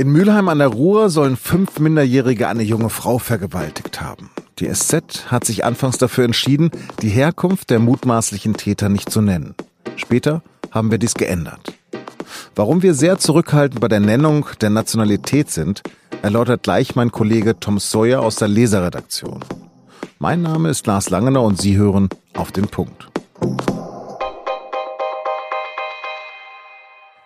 In Mülheim an der Ruhr sollen fünf Minderjährige eine junge Frau vergewaltigt haben. Die SZ hat sich anfangs dafür entschieden, die Herkunft der mutmaßlichen Täter nicht zu nennen. Später haben wir dies geändert. Warum wir sehr zurückhaltend bei der Nennung der Nationalität sind, erläutert gleich mein Kollege Tom Sawyer aus der Leserredaktion. Mein Name ist Lars Langener und Sie hören auf den Punkt.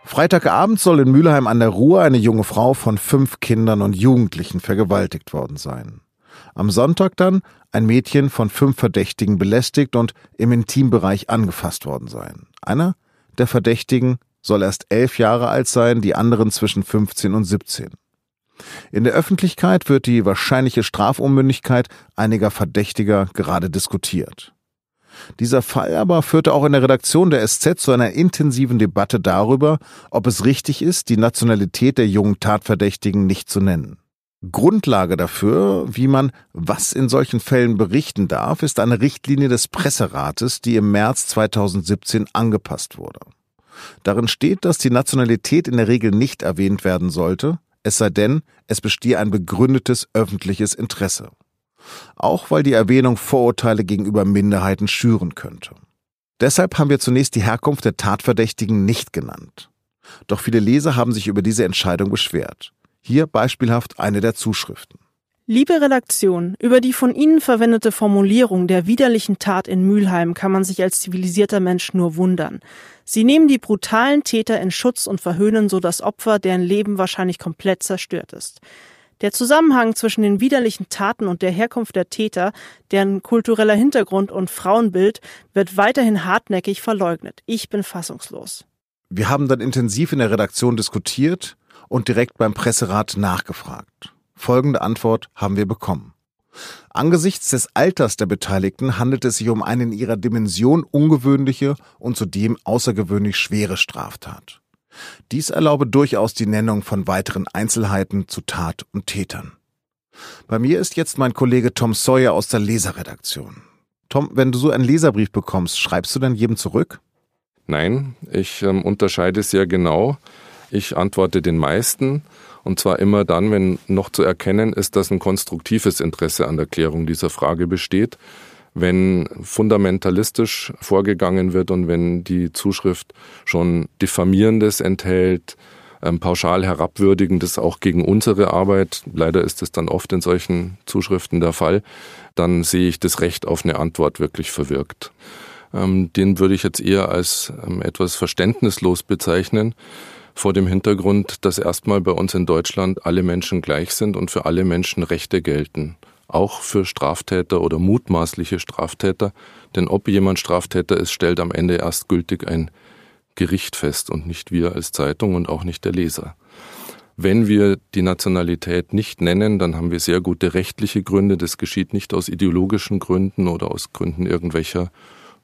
Freitagabend soll in Mülheim an der Ruhr eine junge Frau von fünf Kindern und Jugendlichen vergewaltigt worden sein. Am Sonntag dann ein Mädchen von fünf Verdächtigen belästigt und im Intimbereich angefasst worden sein. Einer der Verdächtigen soll erst elf Jahre alt sein, die anderen zwischen 15 und 17. In der Öffentlichkeit wird die wahrscheinliche Strafunmündigkeit einiger Verdächtiger gerade diskutiert. Dieser Fall aber führte auch in der Redaktion der SZ zu einer intensiven Debatte darüber, ob es richtig ist, die Nationalität der jungen Tatverdächtigen nicht zu nennen. Grundlage dafür, wie man was in solchen Fällen berichten darf, ist eine Richtlinie des Presserates, die im März 2017 angepasst wurde. Darin steht, dass die Nationalität in der Regel nicht erwähnt werden sollte, es sei denn, es bestehe ein begründetes öffentliches Interesse auch weil die Erwähnung Vorurteile gegenüber Minderheiten schüren könnte. Deshalb haben wir zunächst die Herkunft der Tatverdächtigen nicht genannt. Doch viele Leser haben sich über diese Entscheidung beschwert. Hier beispielhaft eine der Zuschriften. Liebe Redaktion, über die von Ihnen verwendete Formulierung der widerlichen Tat in Mülheim kann man sich als zivilisierter Mensch nur wundern. Sie nehmen die brutalen Täter in Schutz und verhöhnen so das Opfer, deren Leben wahrscheinlich komplett zerstört ist. Der Zusammenhang zwischen den widerlichen Taten und der Herkunft der Täter, deren kultureller Hintergrund und Frauenbild wird weiterhin hartnäckig verleugnet. Ich bin fassungslos. Wir haben dann intensiv in der Redaktion diskutiert und direkt beim Presserat nachgefragt. Folgende Antwort haben wir bekommen. Angesichts des Alters der Beteiligten handelt es sich um eine in ihrer Dimension ungewöhnliche und zudem außergewöhnlich schwere Straftat. Dies erlaube durchaus die Nennung von weiteren Einzelheiten zu Tat und Tätern. Bei mir ist jetzt mein Kollege Tom Sawyer aus der Leserredaktion. Tom, wenn du so einen Leserbrief bekommst, schreibst du dann jedem zurück? Nein, ich ähm, unterscheide sehr genau. Ich antworte den meisten und zwar immer dann, wenn noch zu erkennen ist, dass ein konstruktives Interesse an der Klärung dieser Frage besteht wenn fundamentalistisch vorgegangen wird und wenn die Zuschrift schon diffamierendes enthält, ähm, pauschal herabwürdigendes auch gegen unsere Arbeit, leider ist es dann oft in solchen Zuschriften der Fall, dann sehe ich das Recht auf eine Antwort wirklich verwirkt. Ähm, den würde ich jetzt eher als ähm, etwas verständnislos bezeichnen, vor dem Hintergrund, dass erstmal bei uns in Deutschland alle Menschen gleich sind und für alle Menschen Rechte gelten auch für Straftäter oder mutmaßliche Straftäter. Denn ob jemand Straftäter ist, stellt am Ende erst gültig ein Gericht fest und nicht wir als Zeitung und auch nicht der Leser. Wenn wir die Nationalität nicht nennen, dann haben wir sehr gute rechtliche Gründe. Das geschieht nicht aus ideologischen Gründen oder aus Gründen irgendwelcher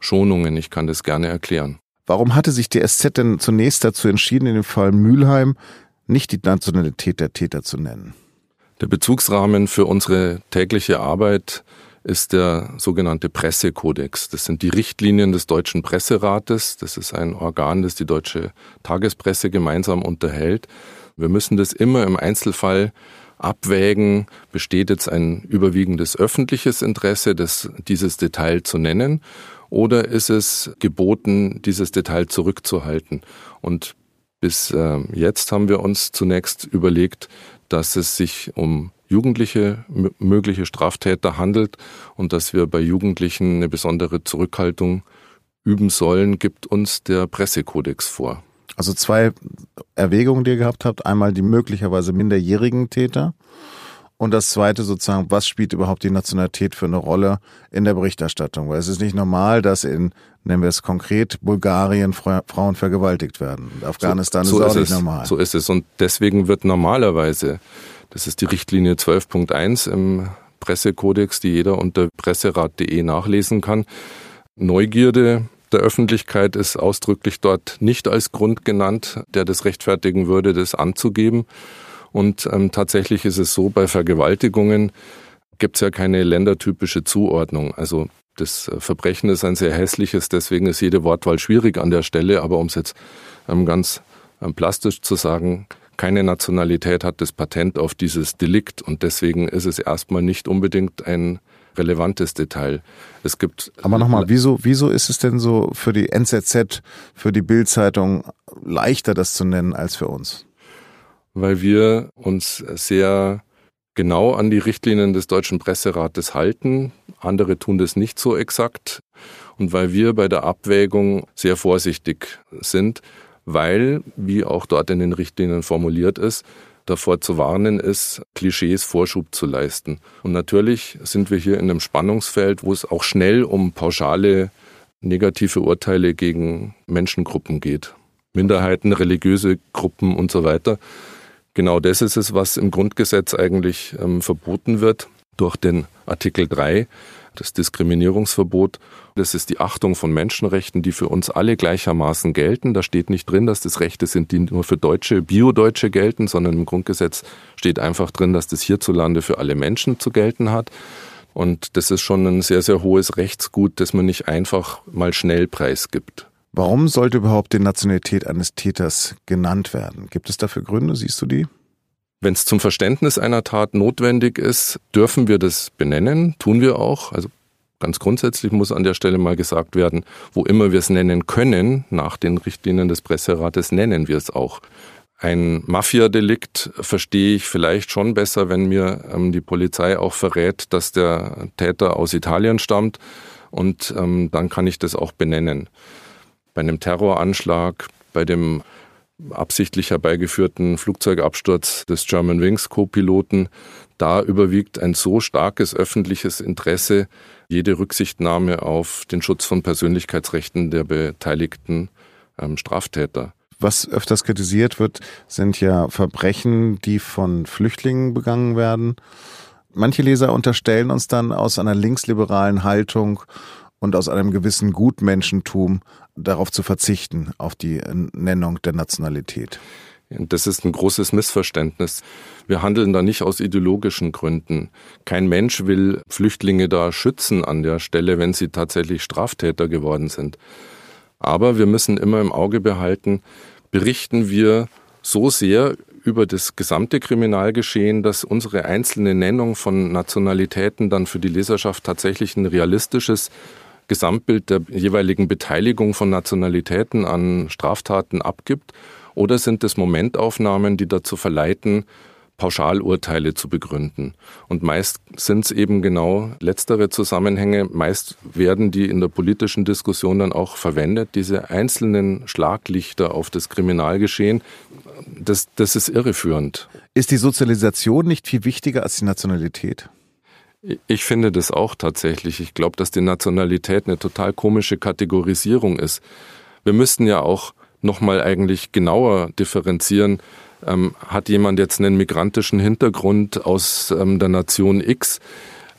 Schonungen. Ich kann das gerne erklären. Warum hatte sich die SZ denn zunächst dazu entschieden, in dem Fall Mülheim nicht die Nationalität der Täter zu nennen? Der Bezugsrahmen für unsere tägliche Arbeit ist der sogenannte Pressekodex. Das sind die Richtlinien des Deutschen Presserates. Das ist ein Organ, das die deutsche Tagespresse gemeinsam unterhält. Wir müssen das immer im Einzelfall abwägen, besteht jetzt ein überwiegendes öffentliches Interesse, das, dieses Detail zu nennen, oder ist es geboten, dieses Detail zurückzuhalten? Und bis äh, jetzt haben wir uns zunächst überlegt, dass es sich um jugendliche mögliche Straftäter handelt und dass wir bei Jugendlichen eine besondere Zurückhaltung üben sollen, gibt uns der Pressekodex vor. Also zwei Erwägungen, die ihr gehabt habt. Einmal die möglicherweise minderjährigen Täter und das zweite sozusagen, was spielt überhaupt die Nationalität für eine Rolle in der Berichterstattung? Weil es ist nicht normal, dass in, nennen wir es konkret, Bulgarien Frauen vergewaltigt werden. Und Afghanistan so, so ist auch nicht es, normal. So ist es. Und deswegen wird normalerweise, das ist die Richtlinie 12.1 im Pressekodex, die jeder unter presserat.de nachlesen kann, Neugierde der Öffentlichkeit ist ausdrücklich dort nicht als Grund genannt, der das rechtfertigen würde, das anzugeben. Und ähm, tatsächlich ist es so, bei Vergewaltigungen gibt es ja keine ländertypische Zuordnung. Also das äh, Verbrechen ist ein sehr hässliches, deswegen ist jede Wortwahl schwierig an der Stelle. Aber um es jetzt ähm, ganz ähm, plastisch zu sagen, Keine Nationalität hat das Patent auf dieses Delikt und deswegen ist es erstmal nicht unbedingt ein relevantes Detail. Es gibt. Aber nochmal, wieso, wieso ist es denn so für die NZZ, für die Bildzeitung leichter, das zu nennen als für uns? Weil wir uns sehr genau an die Richtlinien des Deutschen Presserates halten. Andere tun das nicht so exakt. Und weil wir bei der Abwägung sehr vorsichtig sind, weil, wie auch dort in den Richtlinien formuliert ist, davor zu warnen ist, Klischees Vorschub zu leisten. Und natürlich sind wir hier in einem Spannungsfeld, wo es auch schnell um pauschale negative Urteile gegen Menschengruppen geht. Minderheiten, religiöse Gruppen und so weiter. Genau das ist es, was im Grundgesetz eigentlich ähm, verboten wird durch den Artikel 3 das Diskriminierungsverbot. Das ist die Achtung von Menschenrechten, die für uns alle gleichermaßen gelten. Da steht nicht drin, dass das Rechte sind, die nur für Deutsche, Bio-Deutsche gelten, sondern im Grundgesetz steht einfach drin, dass das hierzulande für alle Menschen zu gelten hat. Und das ist schon ein sehr, sehr hohes Rechtsgut, das man nicht einfach mal schnell preisgibt. Warum sollte überhaupt die Nationalität eines Täters genannt werden? Gibt es dafür Gründe? Siehst du die? Wenn es zum Verständnis einer Tat notwendig ist, dürfen wir das benennen, tun wir auch. Also ganz grundsätzlich muss an der Stelle mal gesagt werden, wo immer wir es nennen können, nach den Richtlinien des Presserates nennen wir es auch. Ein Mafia-Delikt verstehe ich vielleicht schon besser, wenn mir ähm, die Polizei auch verrät, dass der Täter aus Italien stammt und ähm, dann kann ich das auch benennen. Bei einem Terroranschlag, bei dem absichtlich herbeigeführten Flugzeugabsturz des German Wings Co-Piloten, da überwiegt ein so starkes öffentliches Interesse, jede Rücksichtnahme auf den Schutz von Persönlichkeitsrechten der beteiligten ähm, Straftäter. Was öfters kritisiert wird, sind ja Verbrechen, die von Flüchtlingen begangen werden. Manche Leser unterstellen uns dann aus einer linksliberalen Haltung und aus einem gewissen Gutmenschentum darauf zu verzichten, auf die Nennung der Nationalität. Das ist ein großes Missverständnis. Wir handeln da nicht aus ideologischen Gründen. Kein Mensch will Flüchtlinge da schützen an der Stelle, wenn sie tatsächlich Straftäter geworden sind. Aber wir müssen immer im Auge behalten, berichten wir so sehr über das gesamte Kriminalgeschehen, dass unsere einzelne Nennung von Nationalitäten dann für die Leserschaft tatsächlich ein realistisches Gesamtbild der jeweiligen Beteiligung von Nationalitäten an Straftaten abgibt? Oder sind es Momentaufnahmen, die dazu verleiten, Pauschalurteile zu begründen. Und meist sind es eben genau letztere Zusammenhänge. Meist werden die in der politischen Diskussion dann auch verwendet, diese einzelnen Schlaglichter auf das Kriminalgeschehen. Das, das ist irreführend. Ist die Sozialisation nicht viel wichtiger als die Nationalität? Ich finde das auch tatsächlich. Ich glaube, dass die Nationalität eine total komische Kategorisierung ist. Wir müssten ja auch nochmal eigentlich genauer differenzieren. Ähm, hat jemand jetzt einen migrantischen Hintergrund aus ähm, der Nation X?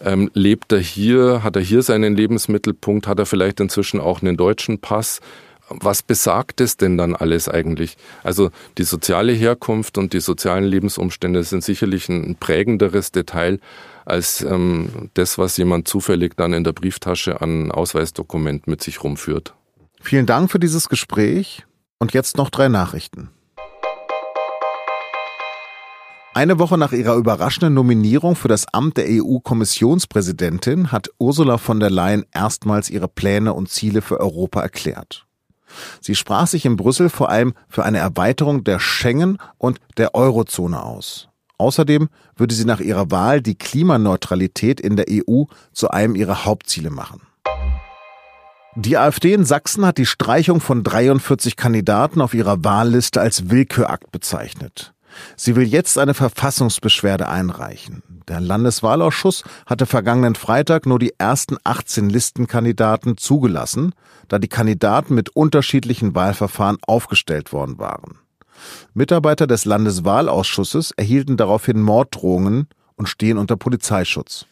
Ähm, lebt er hier? Hat er hier seinen Lebensmittelpunkt? Hat er vielleicht inzwischen auch einen deutschen Pass? Was besagt es denn dann alles eigentlich? Also die soziale Herkunft und die sozialen Lebensumstände sind sicherlich ein prägenderes Detail als ähm, das, was jemand zufällig dann in der Brieftasche an Ausweisdokument mit sich rumführt. Vielen Dank für dieses Gespräch und jetzt noch drei Nachrichten. Eine Woche nach ihrer überraschenden Nominierung für das Amt der EU-Kommissionspräsidentin hat Ursula von der Leyen erstmals ihre Pläne und Ziele für Europa erklärt. Sie sprach sich in Brüssel vor allem für eine Erweiterung der Schengen und der Eurozone aus. Außerdem würde sie nach ihrer Wahl die Klimaneutralität in der EU zu einem ihrer Hauptziele machen. Die AfD in Sachsen hat die Streichung von 43 Kandidaten auf ihrer Wahlliste als Willkürakt bezeichnet. Sie will jetzt eine Verfassungsbeschwerde einreichen. Der Landeswahlausschuss hatte vergangenen Freitag nur die ersten 18 Listenkandidaten zugelassen, da die Kandidaten mit unterschiedlichen Wahlverfahren aufgestellt worden waren. Mitarbeiter des Landeswahlausschusses erhielten daraufhin Morddrohungen und stehen unter Polizeischutz.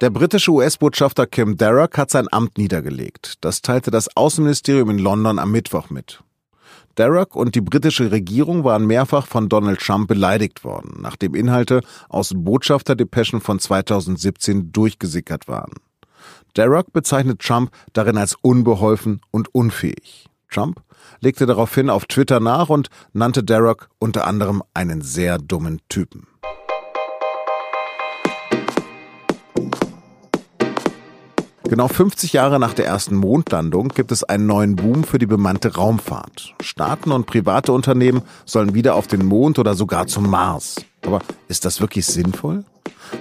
Der britische US-Botschafter Kim Darroch hat sein Amt niedergelegt. Das teilte das Außenministerium in London am Mittwoch mit. Darroch und die britische Regierung waren mehrfach von Donald Trump beleidigt worden, nachdem Inhalte aus Botschafterdepeschen von 2017 durchgesickert waren. Darroch bezeichnet Trump darin als unbeholfen und unfähig. Trump legte daraufhin auf Twitter nach und nannte Derek unter anderem einen sehr dummen Typen. Genau 50 Jahre nach der ersten Mondlandung gibt es einen neuen Boom für die bemannte Raumfahrt. Staaten und private Unternehmen sollen wieder auf den Mond oder sogar zum Mars. Aber ist das wirklich sinnvoll?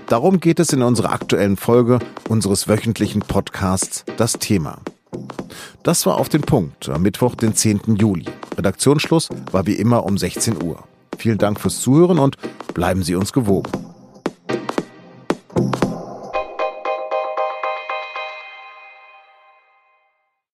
Darum geht es in unserer aktuellen Folge unseres wöchentlichen Podcasts Das Thema. Das war auf den Punkt am Mittwoch, den 10. Juli. Redaktionsschluss war wie immer um 16 Uhr. Vielen Dank fürs Zuhören und bleiben Sie uns gewogen.